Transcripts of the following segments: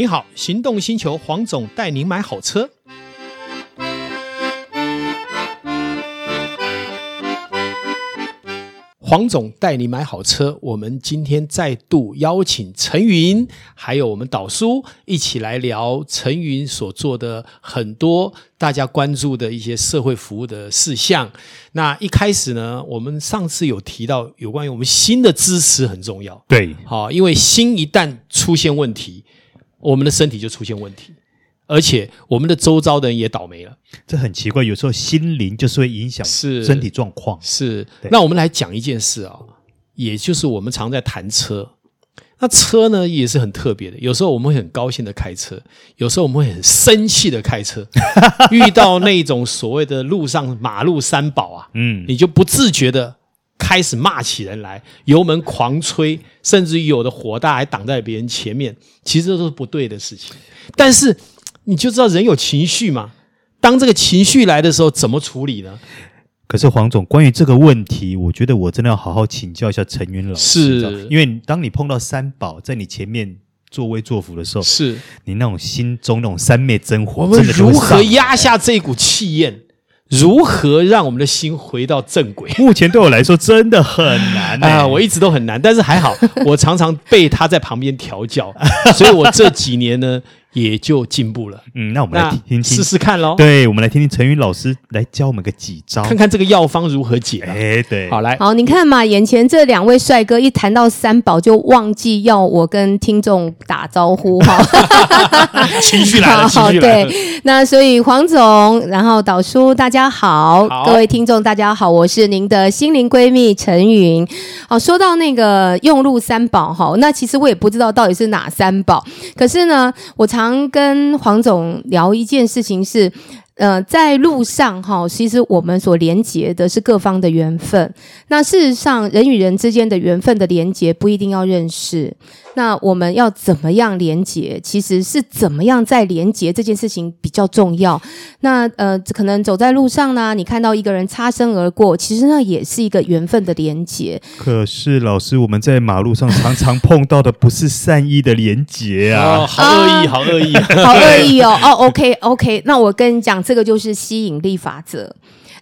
您好，行动星球黄总带您买好车。黄总带你买好车。我们今天再度邀请陈云，还有我们导叔一起来聊陈云所做的很多大家关注的一些社会服务的事项。那一开始呢，我们上次有提到有关于我们新的支持很重要。对，好，因为心一旦出现问题，我们的身体就出现问题。而且我们的周遭的人也倒霉了，这很奇怪。有时候心灵就是会影响身体状况。是，那我们来讲一件事啊，也就是我们常在谈车。那车呢也是很特别的，有时候我们会很高兴的开车，有时候我们会很生气的开车。遇到那种所谓的路上马路三宝啊，嗯，你就不自觉的开始骂起人来，油门狂吹，甚至于有的火大还挡在别人前面，其实这都是不对的事情。但是。你就知道人有情绪嘛？当这个情绪来的时候，怎么处理呢？可是黄总，关于这个问题，我觉得我真的要好好请教一下陈云老师。是，因为当你碰到三宝在你前面作威作福的时候，是你那种心中那种三昧真火，我们如何压下这股气焰？如何让我们的心回到正轨？目前对我来说真的很难啊、呃！我一直都很难，但是还好，我常常被他在旁边调教，所以我这几年呢。也就进步了。嗯，那我们来听听试试看喽。对，我们来听听陈云老师来教我们个几招，看看这个药方如何解。哎，对，好来，好，你看嘛，眼前这两位帅哥一谈到三宝，就忘记要我跟听众打招呼哈。情绪来了，情绪来了。对，那所以黄总，然后导叔，大家好，好，各位听众大家好，我是您的心灵闺蜜陈云。好，说到那个用路三宝哈，那其实我也不知道到底是哪三宝，可是呢，我常。常跟黄总聊一件事情是，呃，在路上哈，其实我们所连接的是各方的缘分。那事实上，人与人之间的缘分的连接不一定要认识。那我们要怎么样连接？其实是怎么样在连接这件事情比较重要。那呃，可能走在路上呢，你看到一个人擦身而过，其实那也是一个缘分的连接。可是老师，我们在马路上常常碰到的不是善意的连接啊！哦、好恶意，好恶意，好恶意哦！哦，OK，OK，那我跟你讲，这个就是吸引力法则。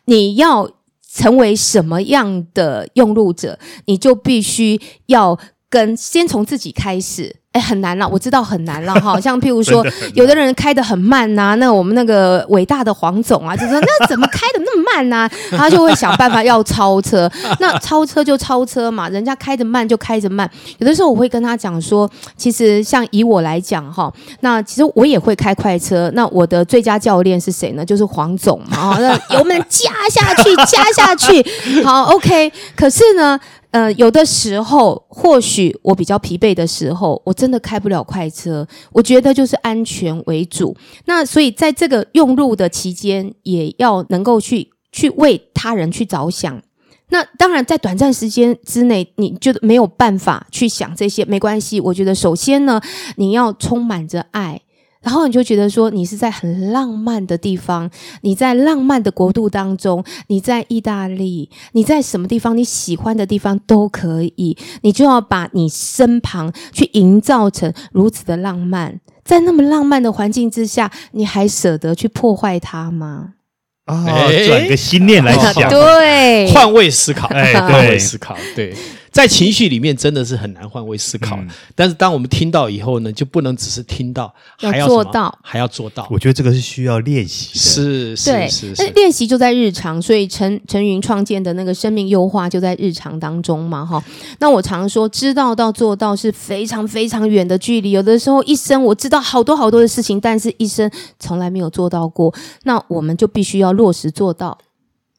你要成为什么样的用路者，你就必须要。跟先从自己开始。哎，很难了，我知道很难了 哈。像譬如说，有的人开的很慢呐、啊，那我们那个伟大的黄总啊，就说那怎么开的那么慢呢、啊？他就会想办法要超车。那超车就超车嘛，人家开得慢就开着慢。有的时候我会跟他讲说，其实像以我来讲哈，那其实我也会开快车。那我的最佳教练是谁呢？就是黄总嘛。那油门加下去，加下去，好，OK。可是呢，呃，有的时候或许我比较疲惫的时候，我。真的开不了快车，我觉得就是安全为主。那所以在这个用路的期间，也要能够去去为他人去着想。那当然，在短暂时间之内，你就没有办法去想这些，没关系。我觉得首先呢，你要充满着爱。然后你就觉得说，你是在很浪漫的地方，你在浪漫的国度当中，你在意大利，你在什么地方，你喜欢的地方都可以，你就要把你身旁去营造成如此的浪漫，在那么浪漫的环境之下，你还舍得去破坏它吗？啊、哦，转个心念来想，对，换位思考，哎，换位思考，对。在情绪里面真的是很难换位思考，嗯，但是当我们听到以后呢，就不能只是听到，还要做到，还要做到。我觉得这个是需要练习的，是是是是。练习就在日常，所以陈陈云创建的那个生命优化就在日常当中嘛，哈。那我常说，知道到做到是非常非常远的距离。有的时候一生我知道好多好多的事情，但是一生从来没有做到过，那我们就必须要落实做到。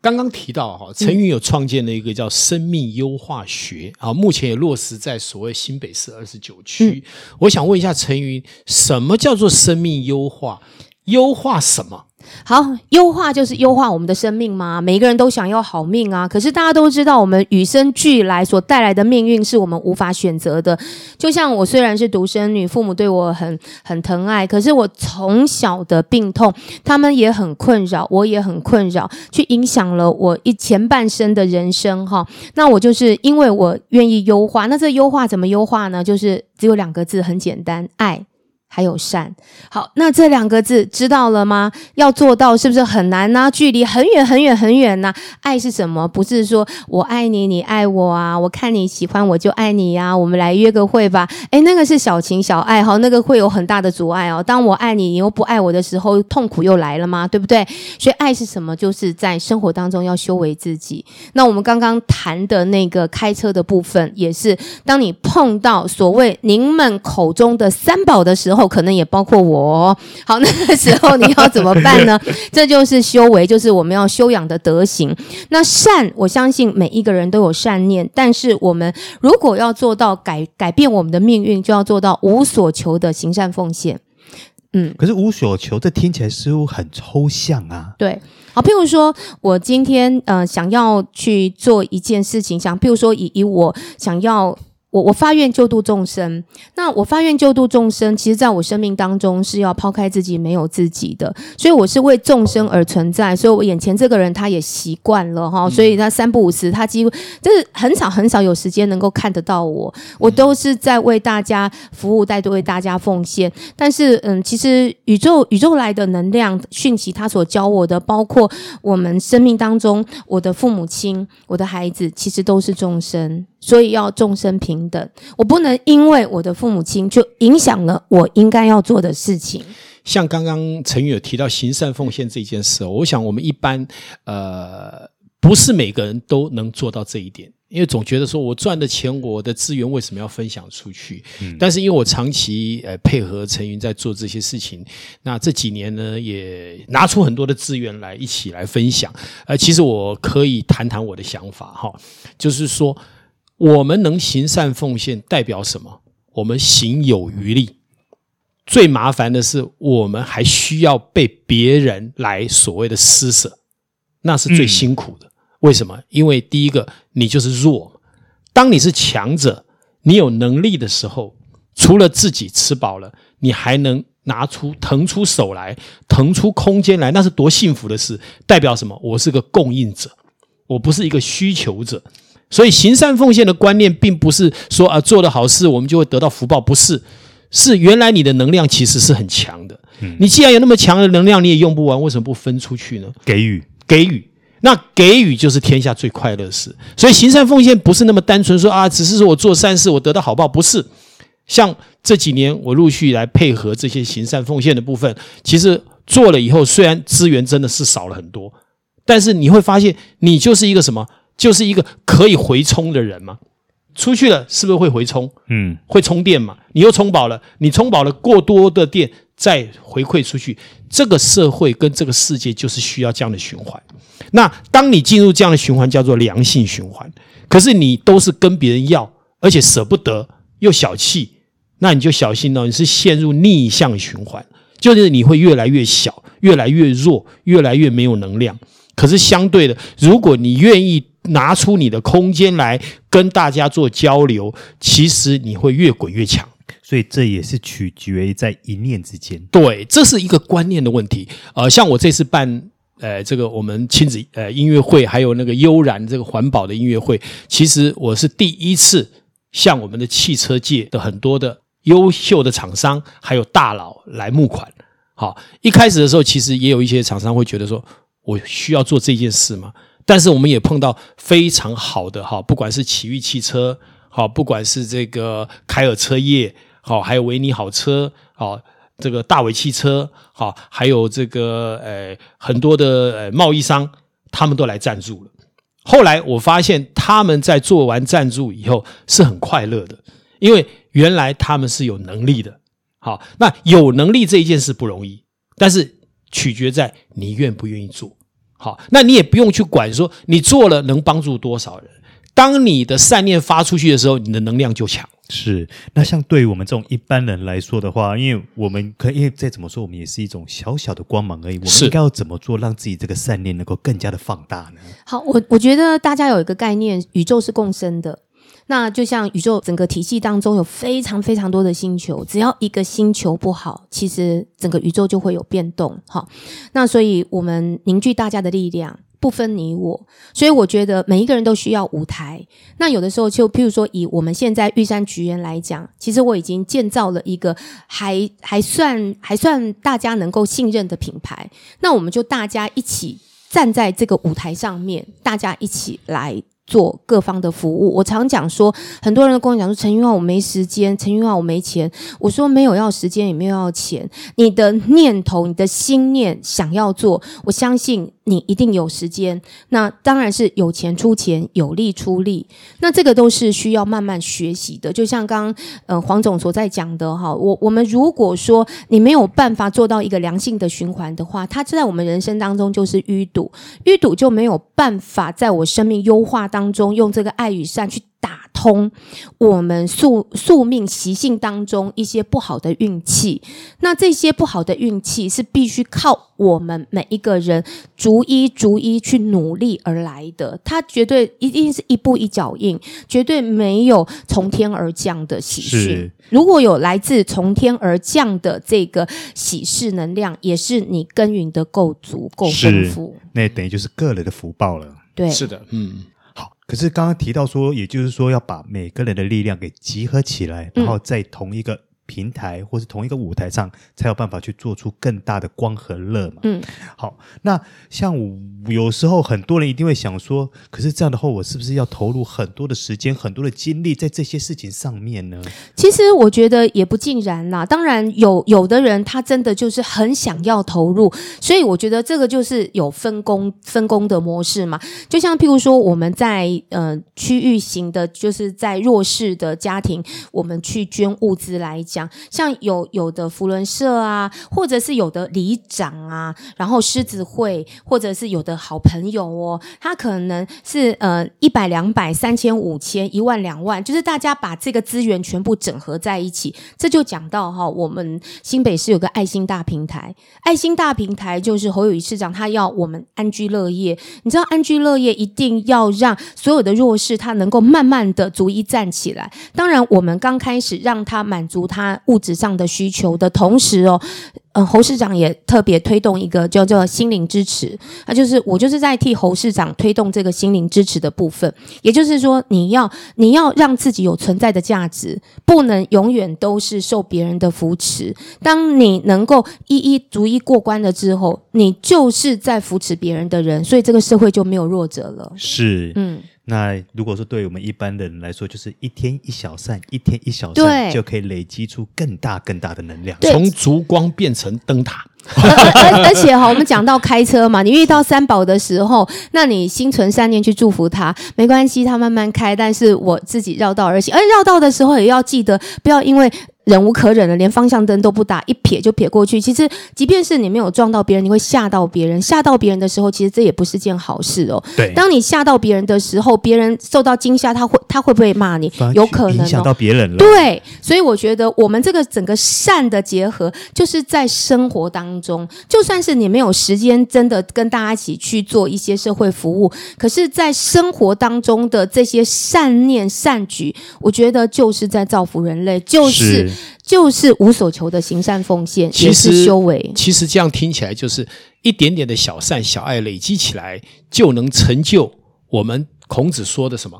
刚刚提到哈，陈云有创建了一个叫生命优化学啊，目前也落实在所谓新北市二十九区。我想问一下陈云，什么叫做生命优化？优化什么？好，优化就是优化我们的生命吗？每个人都想要好命啊，可是大家都知道，我们与生俱来所带来的命运是我们无法选择的。就像我虽然是独生女，父母对我很很疼爱，可是我从小的病痛，他们也很困扰，我也很困扰，去影响了我一前半生的人生哈。那我就是因为我愿意优化，那这优化怎么优化呢？就是只有两个字，很简单，爱。还有善，好，那这两个字知道了吗？要做到是不是很难呢？距离很远很远很远呢？爱是什么？不是说我爱你，你爱我啊？我看你喜欢我就爱你呀？我们来约个会吧？诶，那个是小情小爱哈，那个会有很大的阻碍哦。当我爱你，你又不爱我的时候，痛苦又来了吗？对不对？所以爱是什么？就是在生活当中要修为自己。那我们刚刚谈的那个开车的部分，也是当你碰到所谓您们口中的三宝的时候。后可能也包括我哦。好，那个时候你要怎么办呢？这就是修为，就是我们要修养的德行。那善，我相信每一个人都有善念，但是我们如果要做到改改变我们的命运，就要做到无所求的行善奉献。嗯，可是无所求，这听起来似乎很抽象啊。对，好，譬如说我今天呃想要去做一件事情，想譬如说以以我想要。我我发愿救度众生，那我发愿救度众生，其实在我生命当中是要抛开自己，没有自己的，所以我是为众生而存在，所以我眼前这个人他也习惯了哈，所以他三不五时，他几乎就是很少很少有时间能够看得到我，我都是在为大家服务，在为大家奉献。但是嗯，其实宇宙宇宙来的能量讯息，他所教我的，包括我们生命当中，我的父母亲、我的孩子，其实都是众生。所以要众生平等，我不能因为我的父母亲就影响了我应该要做的事情。像刚刚陈宇有提到行善奉献这件事，我想我们一般呃不是每个人都能做到这一点，因为总觉得说我赚的钱，我的资源为什么要分享出去？嗯。但是因为我长期呃配合陈云在做这些事情，那这几年呢也拿出很多的资源来一起来分享。呃，其实我可以谈谈我的想法哈，就是说。我们能行善奉献，代表什么？我们行有余力。最麻烦的是，我们还需要被别人来所谓的施舍，那是最辛苦的。为什么？因为第一个，你就是弱。当你是强者，你有能力的时候，除了自己吃饱了，你还能拿出腾出手来，腾出空间来，那是多幸福的事。代表什么？我是个供应者，我不是一个需求者。所以行善奉献的观念，并不是说啊做了好事我们就会得到福报，不是，是原来你的能量其实是很强的。嗯，你既然有那么强的能量，你也用不完，为什么不分出去呢？给予，给予，那给予就是天下最快乐的事。所以行善奉献不是那么单纯说啊，只是说我做善事我得到好报，不是。像这几年我陆续来配合这些行善奉献的部分，其实做了以后，虽然资源真的是少了很多，但是你会发现，你就是一个什么？就是一个可以回充的人嘛，出去了是不是会回充？嗯，会充电嘛？你又充饱了，你充饱了过多的电再回馈出去，这个社会跟这个世界就是需要这样的循环。那当你进入这样的循环，叫做良性循环。可是你都是跟别人要，而且舍不得又小气，那你就小心了，你是陷入逆向循环，就是你会越来越小，越来越弱，越来越没有能量。可是相对的，如果你愿意。拿出你的空间来跟大家做交流，其实你会越滚越强。所以这也是取决于在一念之间。对，这是一个观念的问题。呃，像我这次办呃这个我们亲子呃音乐会，还有那个悠然这个环保的音乐会，其实我是第一次向我们的汽车界的很多的优秀的厂商还有大佬来募款。好，一开始的时候，其实也有一些厂商会觉得说，我需要做这件事吗？但是我们也碰到非常好的哈，不管是奇遇汽车，好，不管是这个凯尔车业，好，还有维尼好车，好，这个大伟汽车，好，还有这个呃很多的呃贸易商，他们都来赞助了。后来我发现他们在做完赞助以后是很快乐的，因为原来他们是有能力的。好，那有能力这一件事不容易，但是取决在你愿不愿意做。好，那你也不用去管说你做了能帮助多少人。当你的善念发出去的时候，你的能量就强。是，那像对于我们这种一般人来说的话，因为我们可以，因为再怎么说，我们也是一种小小的光芒而已。我们应该要怎么做，让自己这个善念能够更加的放大呢？好，我我觉得大家有一个概念，宇宙是共生的。那就像宇宙整个体系当中有非常非常多的星球，只要一个星球不好，其实整个宇宙就会有变动。好，那所以我们凝聚大家的力量，不分你我，所以我觉得每一个人都需要舞台。那有的时候，就譬如说以我们现在玉山菊园来讲，其实我已经建造了一个还还算还算大家能够信任的品牌。那我们就大家一起站在这个舞台上面，大家一起来。做各方的服务，我常讲说，很多人都跟我讲说，陈玉旺我没时间，陈玉旺我没钱。我说没有要时间，也没有要钱，你的念头、你的心念想要做，我相信。你一定有时间，那当然是有钱出钱，有力出力。那这个都是需要慢慢学习的。就像刚呃黄总所在讲的哈，我我们如果说你没有办法做到一个良性的循环的话，它在我们人生当中就是淤堵，淤堵就没有办法在我生命优化当中用这个爱与善去。打通我们宿宿命习性当中一些不好的运气，那这些不好的运气是必须靠我们每一个人逐一逐一去努力而来的，它绝对一定是一步一脚印，绝对没有从天而降的喜讯。如果有来自从天而降的这个喜事能量，也是你耕耘的够足够丰富，那等于就是个人的福报了。对，是的，嗯。可是刚刚提到说，也就是说要把每个人的力量给集合起来，然后在同一个。平台或是同一个舞台上，才有办法去做出更大的光和热嘛。嗯，好，那像有时候很多人一定会想说，可是这样的话，我是不是要投入很多的时间、很多的精力在这些事情上面呢？其实我觉得也不尽然啦。当然有有的人他真的就是很想要投入，所以我觉得这个就是有分工分工的模式嘛。就像譬如说我们在呃区域型的，就是在弱势的家庭，我们去捐物资来讲。像有有的福伦社啊，或者是有的里长啊，然后狮子会，或者是有的好朋友哦，他可能是呃一百两百三千五千一万两万，就是大家把这个资源全部整合在一起，这就讲到哈，我们新北市有个爱心大平台，爱心大平台就是侯友宜市长他要我们安居乐业，你知道安居乐业一定要让所有的弱势他能够慢慢的逐一站起来，当然我们刚开始让他满足他。物质上的需求的同时哦，呃，侯市长也特别推动一个叫做心灵支持，那就是我就是在替侯市长推动这个心灵支持的部分。也就是说，你要你要让自己有存在的价值，不能永远都是受别人的扶持。当你能够一一逐一过关了之后，你就是在扶持别人的人，所以这个社会就没有弱者了。是，嗯。那如果说对我们一般的人来说，就是一天一小善，一天一小善，就可以累积出更大更大的能量，从烛光变成灯塔。而而而且哈，我们讲到开车嘛，你遇到三宝的时候，那你心存善念去祝福他，没关系，他慢慢开。但是我自己绕道而行，而绕道的时候也要记得，不要因为。忍无可忍了，连方向灯都不打，一撇就撇过去。其实，即便是你没有撞到别人，你会吓到别人。吓到别人的时候，其实这也不是件好事哦。对，当你吓到别人的时候，别人受到惊吓，他会他会不会骂你？有可能哦，影响到别人了。对，所以我觉得我们这个整个善的结合，就是在生活当中，就算是你没有时间真的跟大家一起去做一些社会服务，可是，在生活当中的这些善念善举，我觉得就是在造福人类，就是。是就是无所求的行善奉献，也是修为。其实这样听起来，就是一点点的小善小爱累积起来，就能成就我们孔子说的什么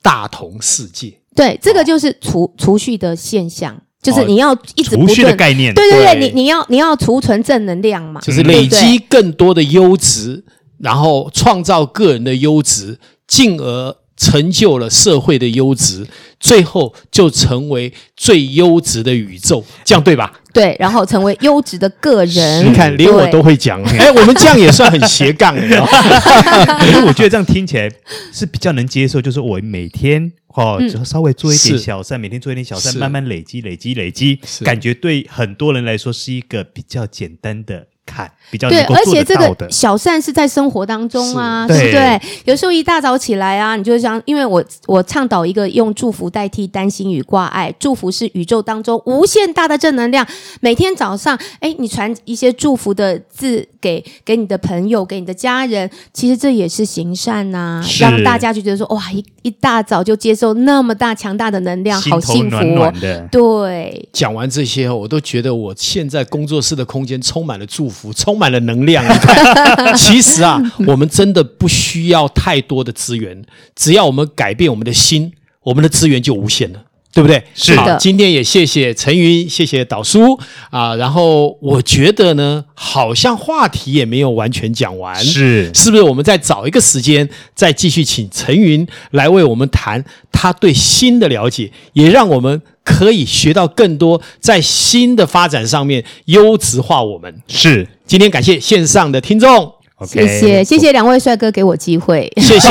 大同世界。对，这个就是储储蓄的现象，就是你要一直不断储蓄的概念。对对对，你你要你要储存正能量嘛，就是累积更多的优质，然后创造个人的优质，进而。成就了社会的优质，最后就成为最优质的宇宙，这样对吧？对，然后成为优质的个人。你看，连我都会讲，哎，我们这样也算很斜杠的。可是我觉得这样听起来是比较能接受，就是我每天哦，就稍微做一点小善，每天做一点小善，慢慢累积、累积、累积，感觉对很多人来说是一个比较简单的。看，比较对，而且这个小善是在生活当中啊，对不对？有时候一大早起来啊，你就想，因为我我倡导一个用祝福代替担心与挂碍，祝福是宇宙当中无限大的正能量。每天早上，哎，你传一些祝福的字给给你的朋友，给你的家人，其实这也是行善呐、啊，让大家就觉得说，哇，一一大早就接受那么大强大的能量，好幸福、哦，暖暖的。对，讲完这些，我都觉得我现在工作室的空间充满了祝福。充满了能量。你看，其实啊，我们真的不需要太多的资源，只要我们改变我们的心，我们的资源就无限了。对不对？是的。今天也谢谢陈云，谢谢导叔啊。然后我觉得呢，好像话题也没有完全讲完，是是不是？我们再找一个时间，再继续请陈云来为我们谈他对新的了解，也让我们可以学到更多在新的发展上面优质化我们。是，今天感谢线上的听众。谢谢谢谢两位帅哥给我机会，谢谢，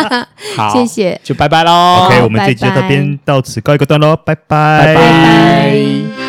好，谢谢，就拜拜喽。OK，我们这集就到这边到此告一个段落，拜拜，拜拜。